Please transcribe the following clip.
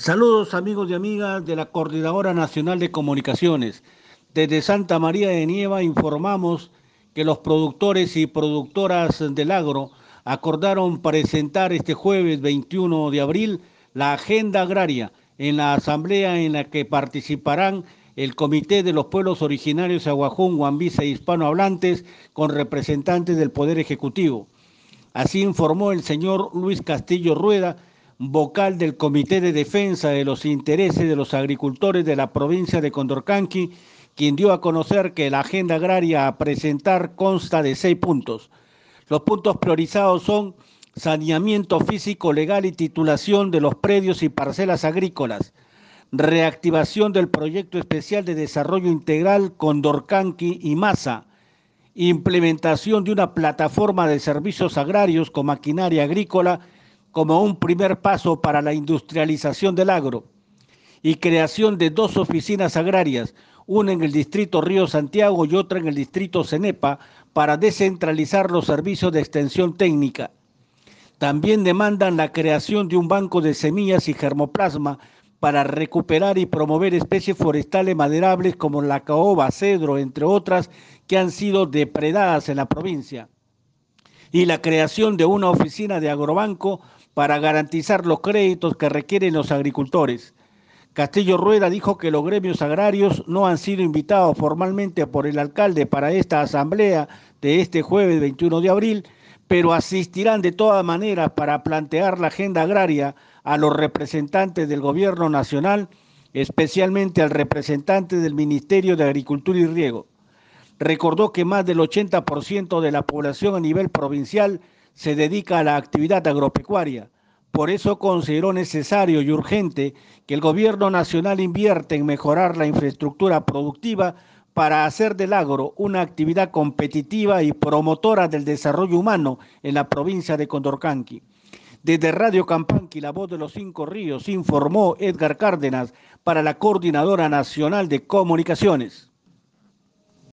Saludos amigos y amigas de la Coordinadora Nacional de Comunicaciones. Desde Santa María de Nieva informamos que los productores y productoras del agro acordaron presentar este jueves 21 de abril la agenda agraria en la asamblea en la que participarán el Comité de los Pueblos Originarios Aguajón, Guambisa e Hispanohablantes con representantes del Poder Ejecutivo. Así informó el señor Luis Castillo Rueda, vocal del Comité de Defensa de los Intereses de los Agricultores de la provincia de Condorcanqui, quien dio a conocer que la agenda agraria a presentar consta de seis puntos. Los puntos priorizados son saneamiento físico, legal y titulación de los predios y parcelas agrícolas, reactivación del proyecto especial de desarrollo integral Condorcanqui y Masa, implementación de una plataforma de servicios agrarios con maquinaria agrícola como un primer paso para la industrialización del agro y creación de dos oficinas agrarias, una en el distrito Río Santiago y otra en el distrito Cenepa, para descentralizar los servicios de extensión técnica. También demandan la creación de un banco de semillas y germoplasma para recuperar y promover especies forestales maderables como la caoba, cedro, entre otras, que han sido depredadas en la provincia. Y la creación de una oficina de agrobanco para garantizar los créditos que requieren los agricultores. Castillo Rueda dijo que los gremios agrarios no han sido invitados formalmente por el alcalde para esta asamblea de este jueves 21 de abril, pero asistirán de todas maneras para plantear la agenda agraria a los representantes del gobierno nacional, especialmente al representante del Ministerio de Agricultura y Riego. Recordó que más del 80% de la población a nivel provincial se dedica a la actividad agropecuaria. Por eso consideró necesario y urgente que el gobierno nacional invierta en mejorar la infraestructura productiva para hacer del agro una actividad competitiva y promotora del desarrollo humano en la provincia de Condorcanqui. Desde Radio Campanqui, la voz de los cinco ríos, informó Edgar Cárdenas para la Coordinadora Nacional de Comunicaciones.